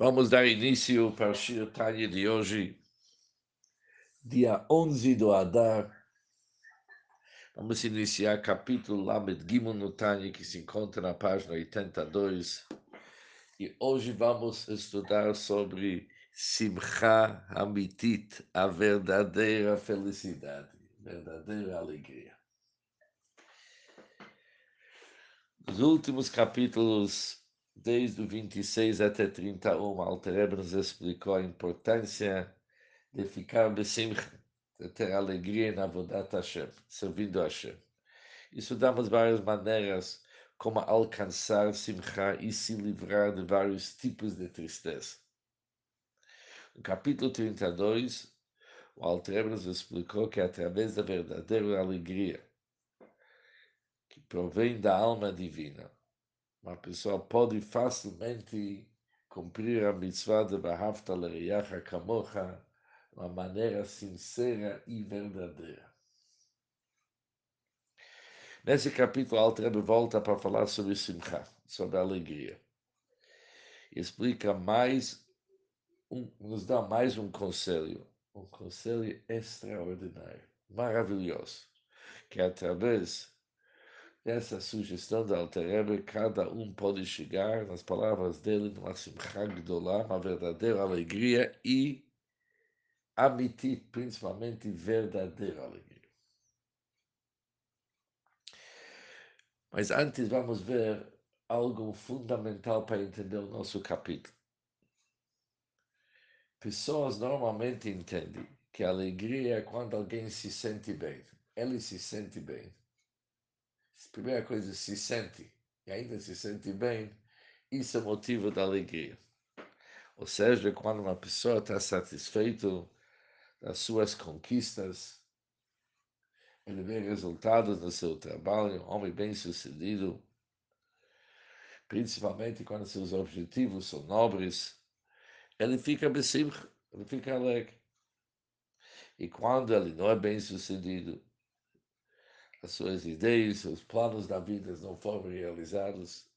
Vamos dar início para o Tanya de hoje, dia 11 do Adar. Vamos iniciar capítulo Lamed Gimel no Tanya, que se encontra na página 82. E hoje vamos estudar sobre Simcha Hamitit, a verdadeira felicidade, verdadeira alegria. Nos últimos capítulos desde o 26 até 31, Alter nos explicou a importância de ficar besimcha, de ter alegria na Vodat Hashem, servindo a Hashem. Estudamos várias maneiras como alcançar simcha e se livrar de vários tipos de tristeza. No capítulo 32, o Alter nos explicou que através da verdadeira alegria, que provém da alma divina, uma pessoa pode facilmente cumprir a mitzvah de Bahavta Lereyacha Kamocha de uma maneira sincera e verdadeira. Nesse capítulo, Altrebe volta para falar sobre Simcha, sobre alegria. Explica mais, um, nos dá mais um conselho, um conselho extraordinário, maravilhoso, que através essa sugestão da Alter cada um pode chegar, nas palavras dele, numa simcha gdolá, uma verdadeira alegria e amitir, principalmente verdadeira alegria. Mas antes vamos ver algo fundamental para entender o nosso capítulo. Pessoas normalmente entendem que alegria é quando alguém se sente bem. Ele se sente bem primeira coisa, se sente, e ainda se sente bem, isso é motivo da alegria. Ou seja, quando uma pessoa está satisfeita das suas conquistas, ele vê resultados no seu trabalho, um homem bem-sucedido, principalmente quando seus objetivos são nobres, ele fica besimcha, ele fica alegre. E quando ele não é bem-sucedido, as suas ideias, seus planos da vida não foram realizados,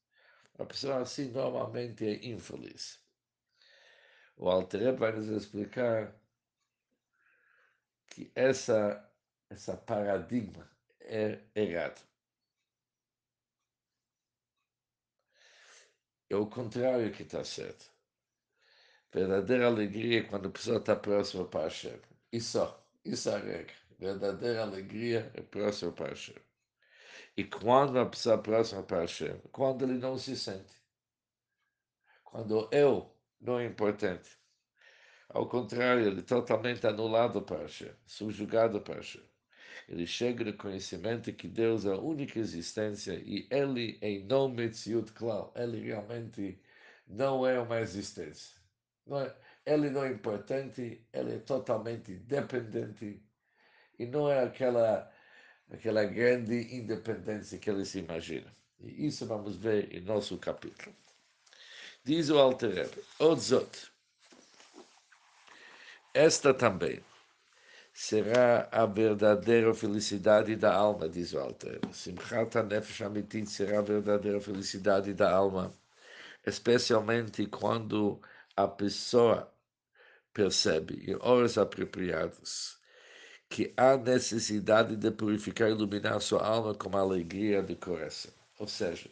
a pessoa assim normalmente é infeliz. O Alter vai nos explicar que essa, essa paradigma é errado. É o contrário que está certo. Verdadeira alegria é quando a pessoa está próxima para Hashem. Isso, isso é a regra verdadeira alegria é próxima para Hashem. E quando a pessoa é próxima para Hashem? Quando ele não se sente. Quando eu não é importante. Ao contrário, ele é totalmente anulado para Hashem, subjugado para Hashem. Ele chega no conhecimento que Deus é a única existência e ele é não Metziut Klal. Ele realmente não é uma existência. Não é, ele não é importante, ele é totalmente dependente e não é aquela, aquela grande independência que ele se imagina. E isso vamos ver em nosso capítulo. Diz o Alter Odzot, esta também será a verdadeira felicidade da alma, diz o Alter Simchat HaNefesh Amitit será a verdadeira felicidade da alma, especialmente quando a pessoa percebe, em horas apropriadas, que há necessidade de purificar e iluminar sua alma com a alegria do coração. Ou seja,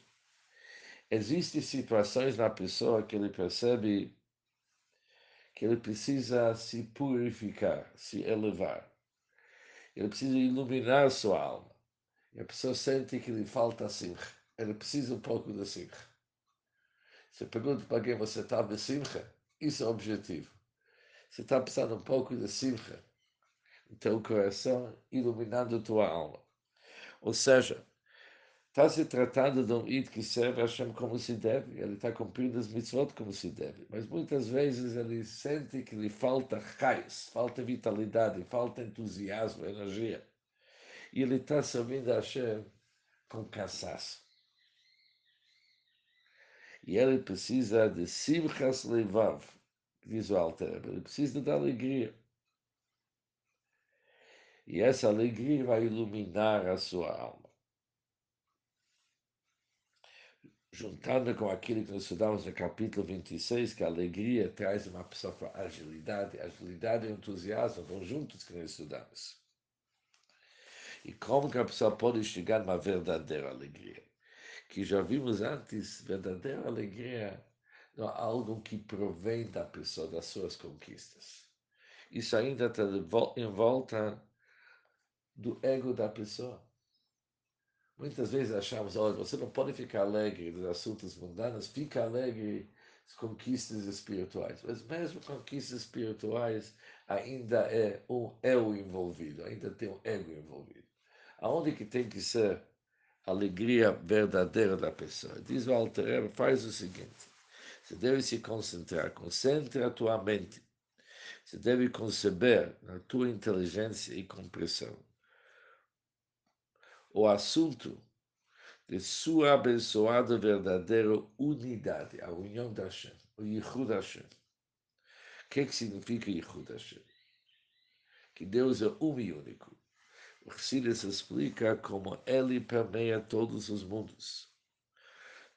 existem situações na pessoa que ele percebe que ele precisa se purificar, se elevar. Ele precisa iluminar sua alma. E a pessoa sente que lhe falta simcha. Ele precisa um pouco de simcha. Você pergunta para quem você está de simcha, isso é o objetivo. Você está precisando um pouco de simcha teu coração, iluminando tua alma. Ou seja, está se tratando de um id que serve a Hashem como se deve, ele está cumprindo as mitzvot como se deve, mas muitas vezes ele sente que lhe falta raiz, falta vitalidade, falta entusiasmo, energia. E ele está servindo a Hashem com cansaço. E ele precisa de simchas levav, diz o Alter, ele precisa da alegria. E essa alegria vai iluminar a sua alma. juntando com aquilo que nós estudamos no capítulo 26, que a alegria traz uma pessoa para agilidade, agilidade e entusiasmo vão juntos que nós estudamos. E como que a pessoa pode chegar numa verdadeira alegria? Que já vimos antes, verdadeira alegria não é algo que provém da pessoa, das suas conquistas. Isso ainda está em volta do ego da pessoa. Muitas vezes achamos, olha, você não pode ficar alegre dos assuntos mundanos, fica alegre das conquistas espirituais. Mas mesmo conquistas espirituais ainda é um eu envolvido, ainda tem um ego envolvido. Aonde que tem que ser a alegria verdadeira da pessoa? Diz o Alter faz o seguinte, você deve se concentrar, concentra a tua mente. Você deve conceber na tua inteligência e compreensão o assunto de sua abençoada verdadeira unidade, a união da Hashem, o Yichud Hashem. O que, que significa Yichud Hashem? Que Deus é um e único. O Chassidus explica como ele permeia todos os mundos,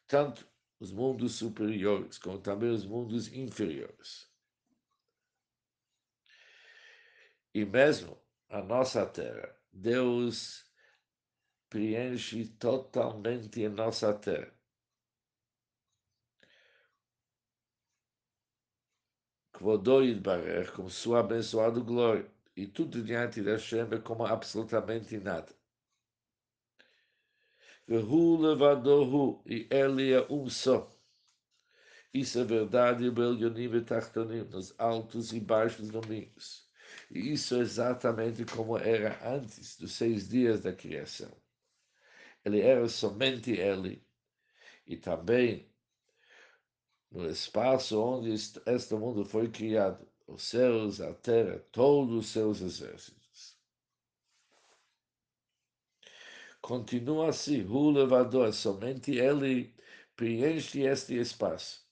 tanto os mundos superiores como também os mundos inferiores. E mesmo a nossa terra, Deus preenche totalmente a nossa terra. Kvodó Yitbarer, como sua abençoada glória, e tudo diante da Hashem é como absolutamente nada. Vehu levadohu, e ele é um só. Isso é verdade, Belionim e Tartanim, nos altos e baixos domínios. E isso é exatamente como era antes dos seis dias da criação ele era somente ele. E também no espaço onde este mundo foi criado, os céus, a terra, todos os seus exércitos. Continua assim, o levador, somente ele preenche este espaço.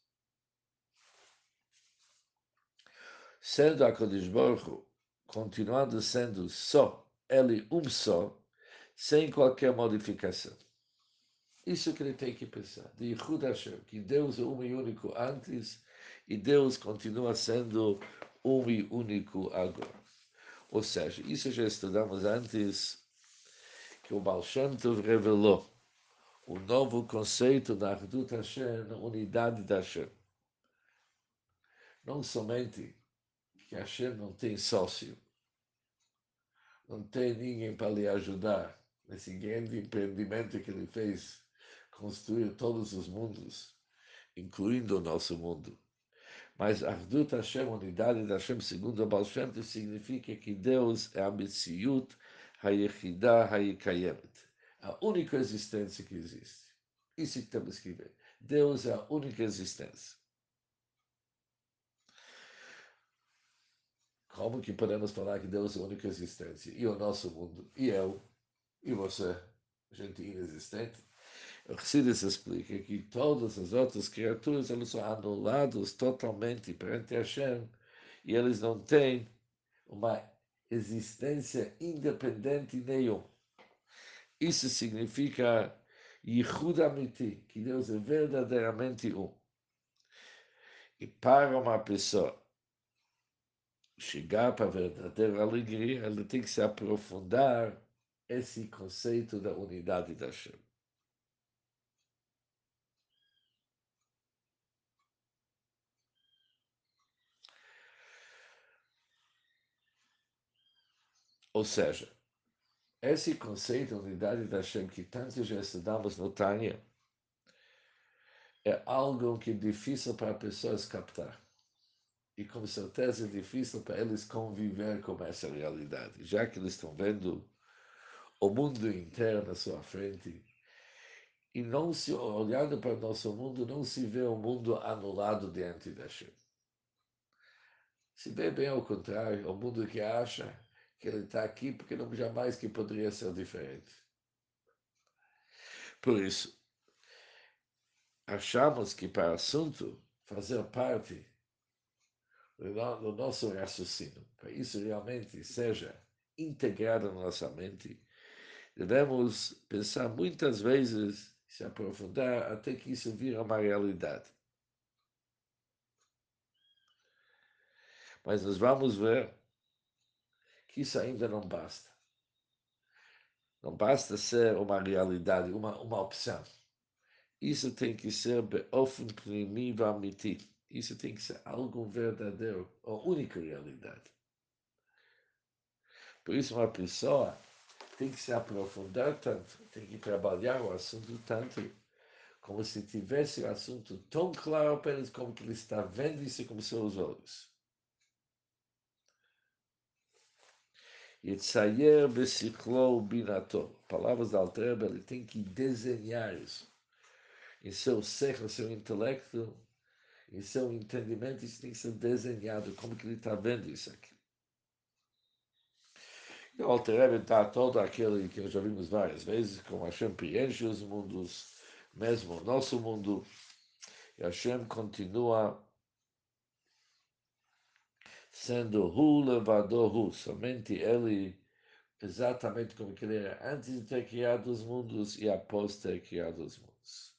Sendo a Baruch continuando sendo só, ele um só, sem qualquer modificação. Isso que ele tem que pensar. De Hashem, que Deus é um e único antes e Deus continua sendo um e único agora. Ou seja, isso já estudamos antes, que o Baal Shem Tov revelou o novo conceito da Ardut Hashem, unidade da Hashem. Não somente que Hashem não tem sócio, não tem ninguém para lhe ajudar, nesse grande empreendimento que ele fez, construir todos os mundos, incluindo o nosso mundo. Mas Ardut Hashem, unidade da Hashem, segundo o Baal Shem, significa que Deus é a Mitziyut Hayechidah Hayekayemet, a única existência que existe. Isso que temos que ver. Deus é a única existência. Como que podemos falar que Deus é a única existência? E o nosso mundo? E eu? E você, gente inexistente. O Chassidus explica que todas as outras criaturas elas são anuladas totalmente perante Hashem e eles não têm uma existência independente nenhuma. Isso significa Yichud Amiti, que Deus é verdadeiramente um. E para uma pessoa chegar para a verdadeira alegria, ela tem que se aprofundar esse conceito da unidade da Hashem. Ou seja, esse conceito de unidade da Hashem que tanto já estudamos no Tânia é algo que é difícil para pessoas captar. E com certeza é difícil para eles conviver com essa realidade, já que eles estão vendo o mundo inteiro na sua frente. E não se olhando para o nosso mundo, não se vê o um mundo anulado diante da Hashem. Se vê bem ao contrário, o mundo que acha que ele está aqui porque não jamais que poderia ser diferente. Por isso, achamos que para assunto fazer parte do nosso raciocínio, para isso realmente seja integrado na nossa mente, devemos pensar muitas vezes se aprofundar até que isso vira uma realidade. Mas nós vamos ver que isso ainda não basta. Não basta ser uma realidade, uma, uma opção. Isso tem que ser beofen amiti. Isso tem que ser algo verdadeiro, a única realidade. Por isso, uma pessoa tem que se aprofundar tanto, tem que trabalhar o assunto tanto, como se tivesse o assunto tão claro para eles, como que ele está vendo isso com seus olhos. Yetzayer besichlo binato. Palavras da Altreba, ele tem que desenhar isso. Em seu ser, seu intelecto, em seu entendimento, isso tem que ser desenhado, como que ele está vendo isso aqui. E o Altreba está todo aquele que já vimos várias vezes, como Hashem preenche os mundos, mesmo o nosso mundo, e Hashem continua sendo Hu levador Hu, somente ele, exatamente como ele era antes de ter criado os mundos e após ter criado os mundos.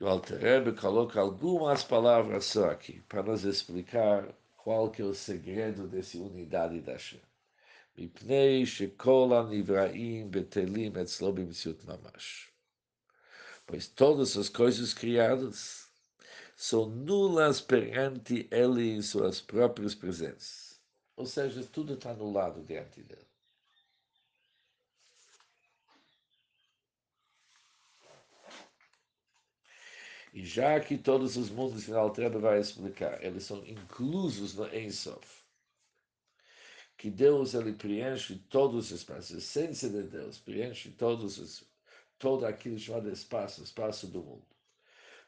O Alter coloca algumas palavras só aqui, para nos explicar qual que é o segredo dessa unidade da Shem. מפני שכל הנבראים בטלים אצלו במציאות ממש. Pois todas as coisas criadas são nulas perante ele em suas próprias presenças. Ou seja, tudo está anulado diante dele. E já que todos os mundos que Altreba vai explicar, eles são inclusos no Ensof que Deus ele preenche todos os espaços, a essência de Deus preenche todos os, todo aquilo chamado espaço, espaço do mundo.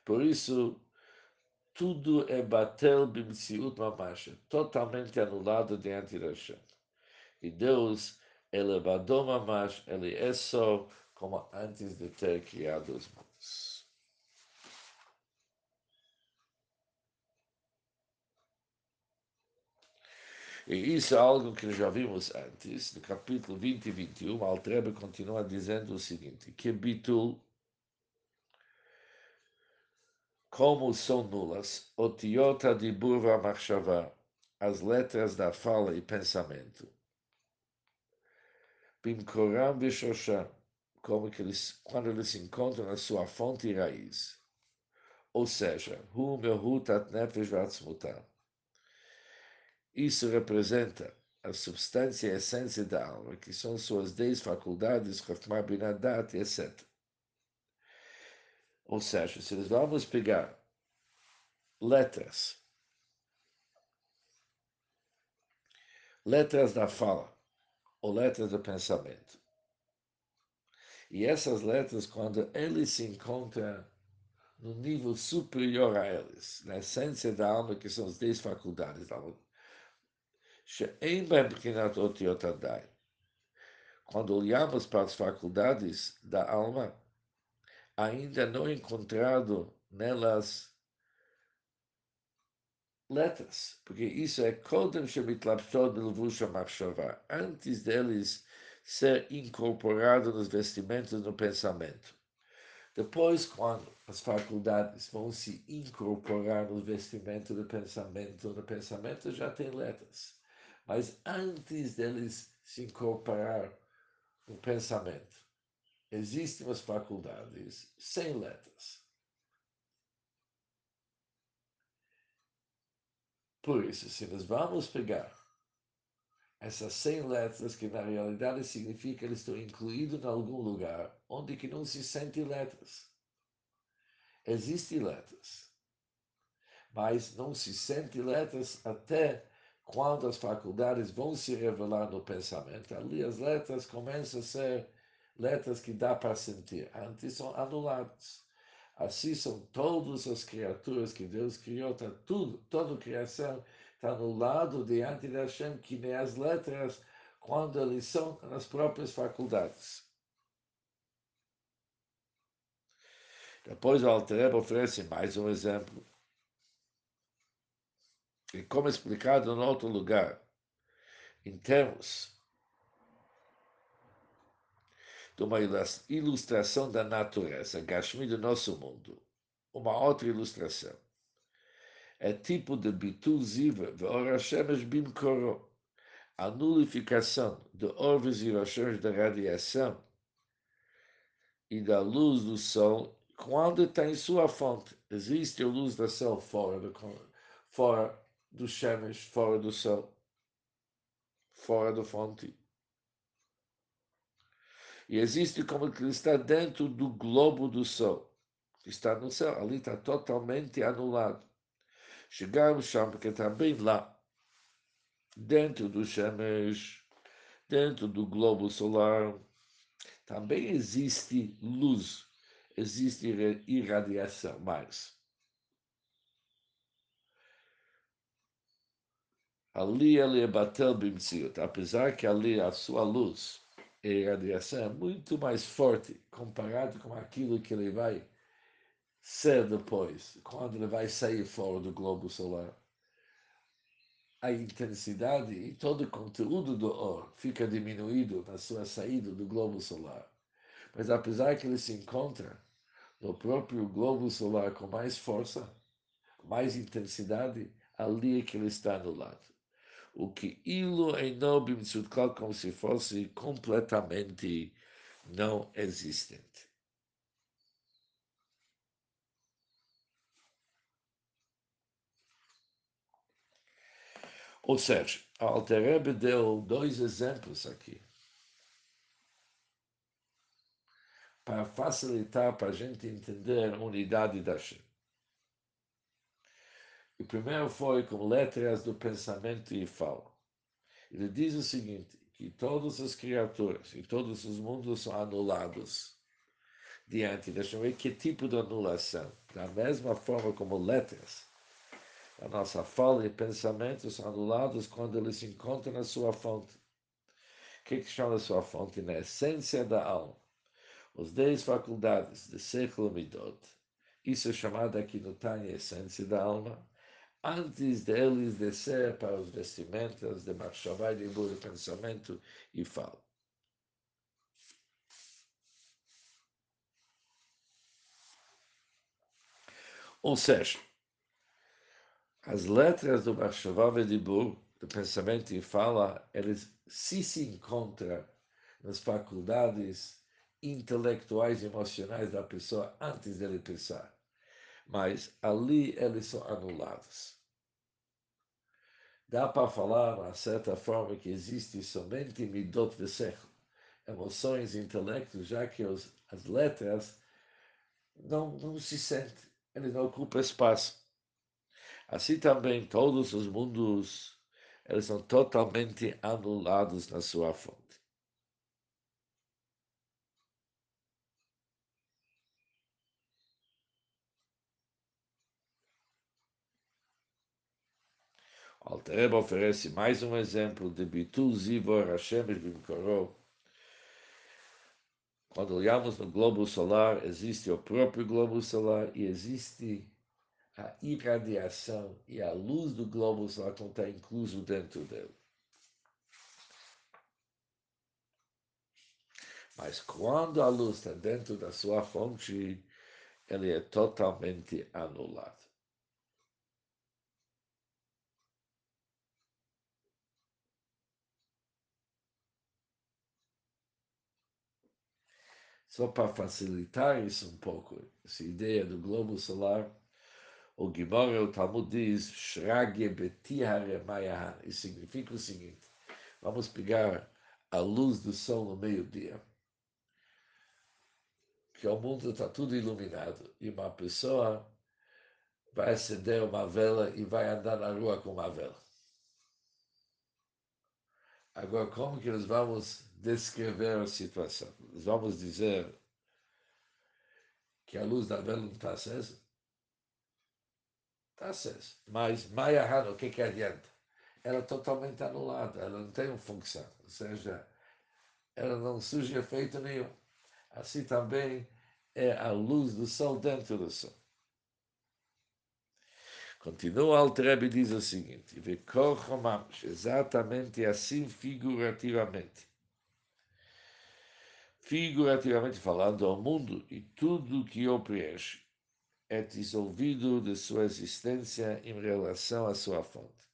Por isso, tudo é batel bimsiut mamasha, totalmente anulado diante da Hashem. E Deus, ele é badom mamash, ele é só como antes de ter criado os mundos. E isso é algo que já vimos antes, no capítulo 20 e 21, Altrebe continua dizendo o seguinte, que Bitul, como são nulas, otiota de burva marchava, as letras da fala e pensamento, Bimkoram Bishosham, como que eles, quando eles se encontram na sua fonte e raiz. Ou seja, Hu Mehutat Nefesh Vatzmutat isso representa a substância e a essência da alma, que são suas dez faculdades, Chokhmah, Binadat, etc. Ou seja, se nós vamos pegar letras, letras da fala, ou letras do pensamento, e essas letras, quando eles se encontram no nível superior a eles, na essência da alma, que são as dez faculdades da alma, Quando olhamos para as faculdades da alma, ainda não encontrado nelas letras, porque isso é Kodem antes deles ser incorporado nos vestimentos no pensamento. Depois, quando as faculdades vão se incorporar no vestimento do pensamento, no pensamento já tem letras. Mas antes deles se incorporar no pensamento, existem as faculdades sem letras. Por isso, se nós vamos pegar essas 100 letras, que na realidade significa que eles estão incluídos em algum lugar onde que não se sente letras. Existem letras, mas não se sente letras até quando as faculdades vão se revelar no pensamento, ali as letras começam a ser letras que dá para sentir. Antes são anuladas. Assim são todas as criaturas que Deus criou, tá tudo, toda criação está anulado diante de Hashem, que nem as letras, quando eles são nas próprias faculdades. Depois o Alter oferece mais um exemplo E como explicado em outro lugar, em termos de uma ilustração da natureza, Gashmi do nosso mundo, uma outra ilustração. É tipo de Bitul Ziva, Ve'or Hashemesh Bimkoro, a nulificação de orves e rochões da radiação e da luz do sol quando está em sua fonte. Existe a luz do sol fora do, fora do Shemesh, fora do sol, fora da fonte. E existe como que está dentro do globo do que está no céu, ali está totalmente anulado. Chegamos chão, porque também lá, dentro do Shemesh, dentro do globo solar, também existe luz, existe irradiação, mas ali ele é batel bimtziut, apesar que ali a sua luz e radiação é muito mais forte comparado com aquilo que ele vai ser depois, quando ele vai sair fora do globo solar. A intensidade e todo o conteúdo do Or fica diminuído na sua saída do globo solar. Mas apesar que ele se encontra no próprio globo solar com mais força, mais intensidade, ali é que ele está anulado o que ilo enob claro como se fosse completamente não existente. Ou seja, a Alterebe deu dois exemplos aqui para facilitar para a gente entender a unidade da Shem. O primeiro foi com letras do pensamento e fala. Ele diz o seguinte, que todas as criaturas e todos os mundos são anulados diante da ver que tipo de anulação? Da mesma forma como letras, a nossa fala e pensamentos são anulados quando eles se encontram na sua fonte. O que, que chama a sua fonte? Na essência da alma. Os dez faculdades de século Midot. Isso é chamado aqui no Tânia essência da alma antes deles descer para os vestimentas de Machshavá de pensamento e fala. Ou seja, as letras do Machshavá e Dibur, do pensamento e fala, eles se se encontram nas faculdades intelectuais e emocionais da pessoa antes dele pensar mas ali eles são anulados. Dá para falar, de certa forma, que existe somente midot de século, emoções, intelectos, já que os, as letras não, não se sentem, ele não ocupa espaço. Assim também todos os mundos, eles são totalmente anulados na sua fonte. Altareba oferece mais um exemplo de Bitul Zivor Hashem Bimkoró. Quando olhamos no globo solar, existe o próprio globo solar e existe a irradiação e a luz do globo solar que está incluso dentro dele. Mas quando a luz está dentro da sua fonte, ele é totalmente anulado. Só para facilitar isso um pouco, essa ideia do globo solar, o Gimora, o Talmud diz. Isso significa o seguinte, vamos pegar a luz do sol no meio-dia, que o mundo está tudo iluminado, e uma pessoa vai acender uma vela e vai andar na rua com uma vela. Agora, como que nós vamos descrever a situação? Vamos dizer que a luz da vela não está acesa? Está acesa. Mas Maya o que, que adianta? Ela é totalmente anulada, ela não tem uma função. Ou seja, ela não surge efeito nenhum. Assim também é a luz do sol dentro do sol. Continua Altrebe e diz o seguinte, exatamente assim figurativamente. Figurativamente falando, o mundo e tudo que o preenche é dissolvido de sua existência em relação à sua fonte,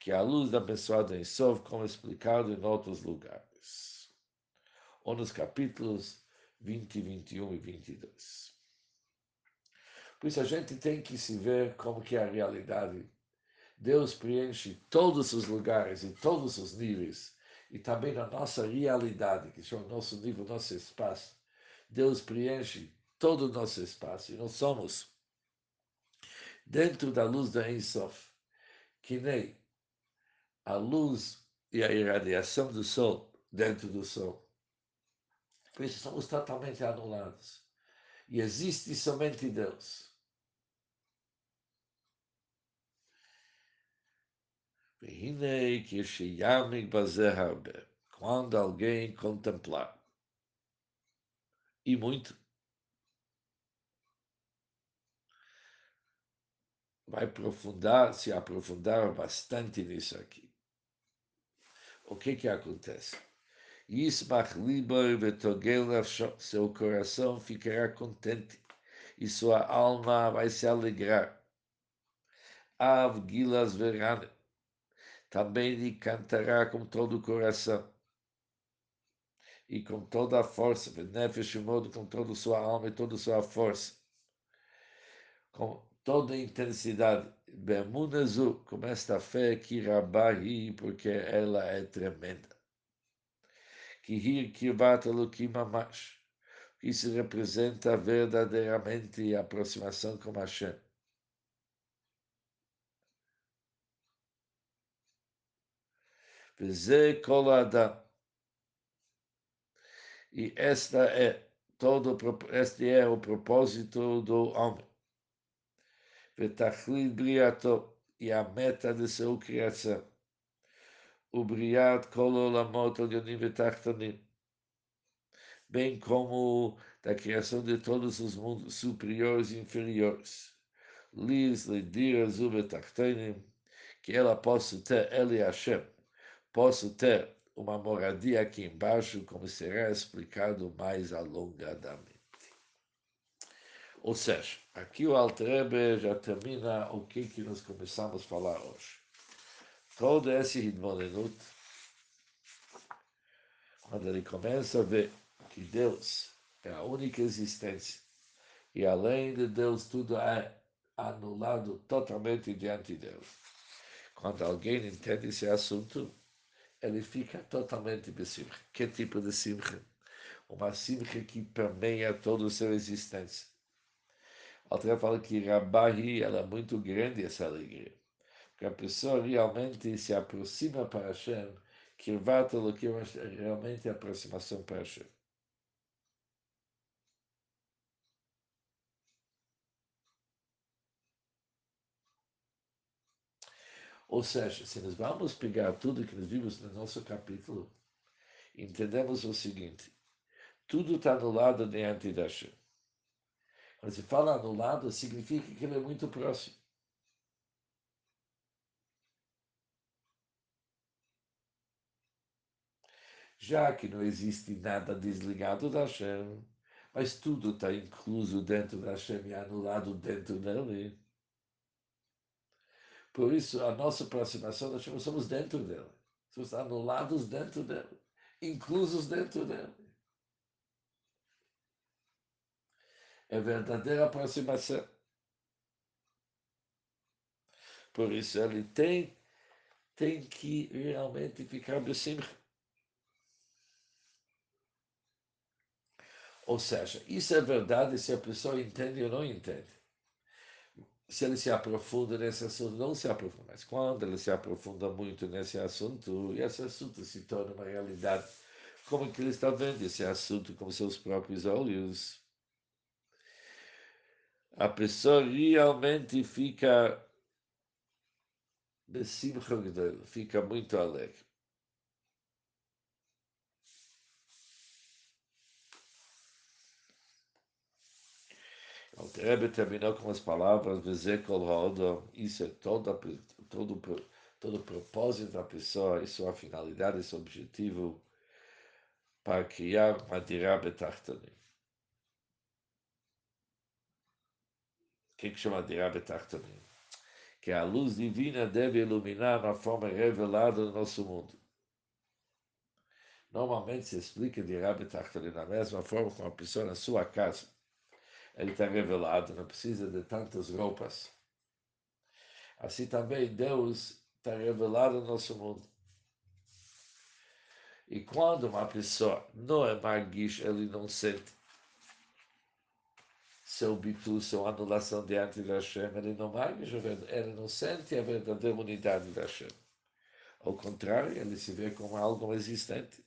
que é a luz da abençoada em Sof, como explicado em outros lugares, ou nos capítulos 20, 21 e 22. Por isso a gente tem que se ver como que é a realidade. Deus preenche todos os lugares e todos os níveis, e também na nossa realidade, que é o nosso nível, nosso espaço. Deus preenche todo o nosso espaço, e nós somos dentro da luz da Ensof, que nem a luz e a irradiação do Sol dentro do Sol. Por isso somos totalmente anulados. E existe somente Deus. Quando alguém contemplar, e muito, vai aprofundar, se aprofundar bastante nisso aqui. O que que acontece? Vetogel seu coração ficará contente e sua alma vai se alegrar. Av gilas verane também lhe cantará com todo o coração e com toda a força, Nefesh modo com toda a sua alma e toda a sua força, com toda a intensidade. Bemunazu, com esta fé que Rabahi, porque ela é tremenda. Que rir Kirbat Elohim Mamash, que se representa verdadeiramente a aproximação com Hashem. E esta é todo este é o propósito do homem. Vetachlit briato e a meta de sua criação. O briat kol olamot olyonim vetachtanim. Bem como da criação de todos os mundos superiores e inferiores. Lis, lidir, zuvetachtanim, que ela possa ter, ele Hashem, posso ter uma moradia aqui embaixo, como será explicado mais alongadamente. Ou seja, aqui o Altrebe já termina o que, que nós começamos a falar hoje. Todo esse Hidmonenut, quando ele começa a ver que Deus é a única existência, e além de Deus tudo é anulado totalmente diante de Deus. Quando alguém entende esse assunto, ele fica totalmente besimcha. Que tipo de simcha? Uma simcha que permeia toda a sua existência. Até fala que Rabahi ela é muito grande essa alegria. Porque a pessoa realmente se aproxima para Hashem, que é realmente aproximação para Hashem. Ou seja, se nós vamos pegar tudo que nós vimos no nosso capítulo, entendemos o seguinte: tudo está anulado diante da Hashem. Quando se fala anulado, significa que ele é muito próximo. Já que não existe nada desligado da Hashem, mas tudo está incluso dentro da Hashem e anulado dentro dele. Por isso, a nossa aproximação, nós somos dentro dele. Somos anulados dentro dele, inclusos dentro dele. É verdadeira aproximação. Por isso, ele tem, tem que realmente ficar cima. Ou seja, isso é verdade se a pessoa entende ou não entende se ele se aprofunda nesse assunto, não se aprofunda, mas quando ele se aprofunda muito nesse assunto, esse assunto se torna uma realidade, como que ele está vendo esse assunto com seus próprios olhos, a pessoa realmente fica fica muito alegre. Alter terminou com as palavras, isso é todo, todo, todo o propósito da pessoa e sua finalidade, seu objetivo para criar uma dirá betachtanim. O que, que chama dirá betachtanim? Que a luz divina deve iluminar uma forma revelada no nosso mundo. Normalmente se explica dirá betachtanim da mesma forma como uma pessoa na sua casa ele está revelado, não precisa de tantas roupas. Assim também Deus está revelado no nosso mundo. E quando uma pessoa não é marguish, ele não sente seu bitu, sua anulação diante da Hashem, ele não marguish, ele não sente a verdadeira unidade da Hashem. Ao contrário, ele se vê como algo existente.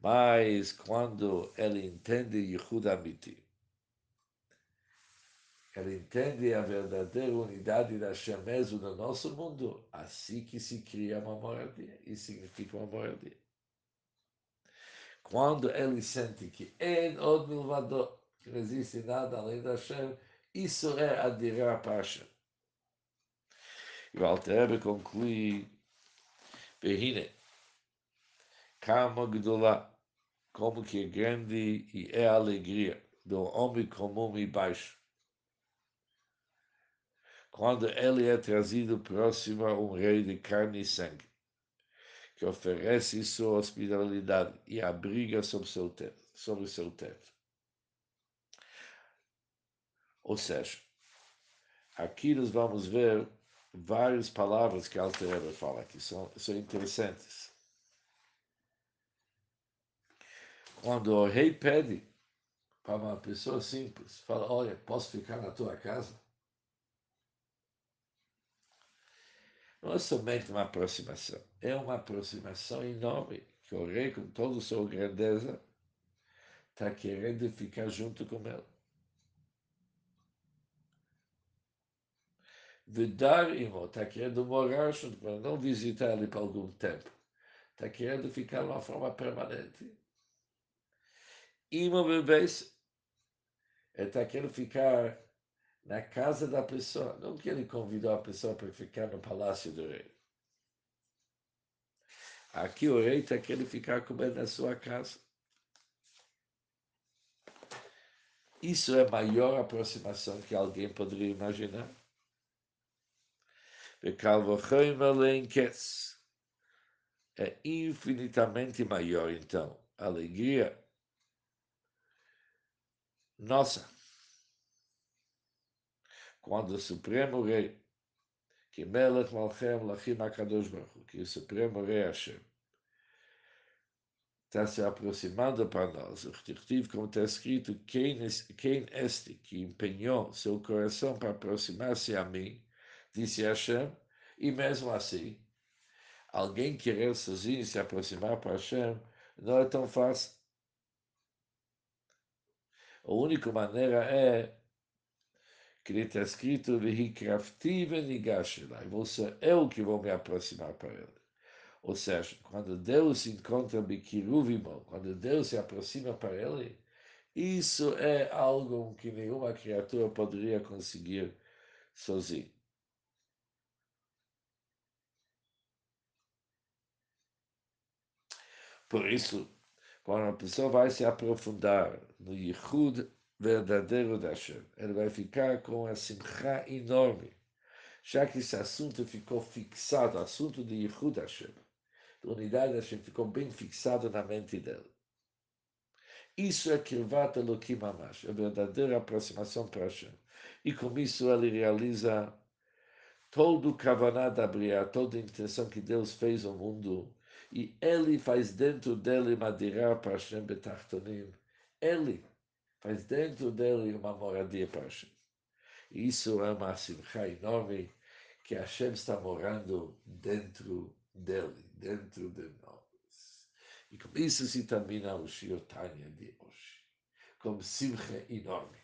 Mas quando ele entende Yehud Amiti, ele entende a verdadeira unidade da Shemezu no nosso mundo, assim que se cria uma moradia, e significa uma moradia. Quando ele sente que em od milvado, não existe nada além da Shem, isso é adirar para Hashem. E o Alter conclui, Behine, como que é grande e é alegria do homem comum e baixo quando ele é trazido próximo a um rei de carne e sangue, que oferece sua hospitalidade e abriga sobre seu teto. Seu teto. Ou seja, aqui nós vamos ver várias palavras que Alter fala que são, são interessantes. Quando o rei pede para uma pessoa simples, fala, olha, posso ficar na tua casa? Não é somente uma aproximação, é uma aproximação enorme, que o rei, com toda a sua grandeza, está querendo ficar junto com ele. Vedar imo, está querendo morar junto com não visitar ele por algum tempo. Está querendo ficar de uma forma permanente. Imo bebês, ele está querendo ficar na casa da pessoa. Não que ele convidou a pessoa para ficar no palácio do rei. Aqui o rei está querendo ficar com ele na sua casa. Isso é a maior aproximação que alguém poderia imaginar. É infinitamente maior, então, a alegria nossa quando o Supremo Rei, que Melech Malchem Lachim HaKadosh Baruch que o Supremo Rei Hashem, está se aproximando para nós. O Tirtiv, como está escrito, quem, quem este que empenhou seu coração para aproximar-se a mim, disse Hashem, e mesmo assim, alguém querer sozinho se aproximar para Hashem não é tão fácil. A única maneira é que está escrito vou ser eu que vou me aproximar para ele. Ou seja, quando Deus encontra Bikiruvimo, quando Deus se aproxima para ele, isso é algo que nenhuma criatura poderia conseguir sozinho. Por isso, quando a pessoa vai se aprofundar no Yichud verdadeiro da Hashem. Ele vai ficar com a simcha enorme, já que esse assunto ficou fixado, o assunto de Yehud Hashem, da unidade da Hashem, ficou bem fixado na mente dele. Isso é Kirvat Elohim Amash, a verdadeira aproximação para Hashem. E com isso ele realiza todo o Kavaná da Bria, toda a intenção que Deus fez ao mundo, e ele faz dentro dele Madirá para Hashem Betachtonim. Ele faz dentro dele uma moradia para Hashem. Isso é uma simcha enorme que Hashem está morando dentro dele, dentro de nós. E com isso se termina o Shir Tanya de hoje, com simcha enorme.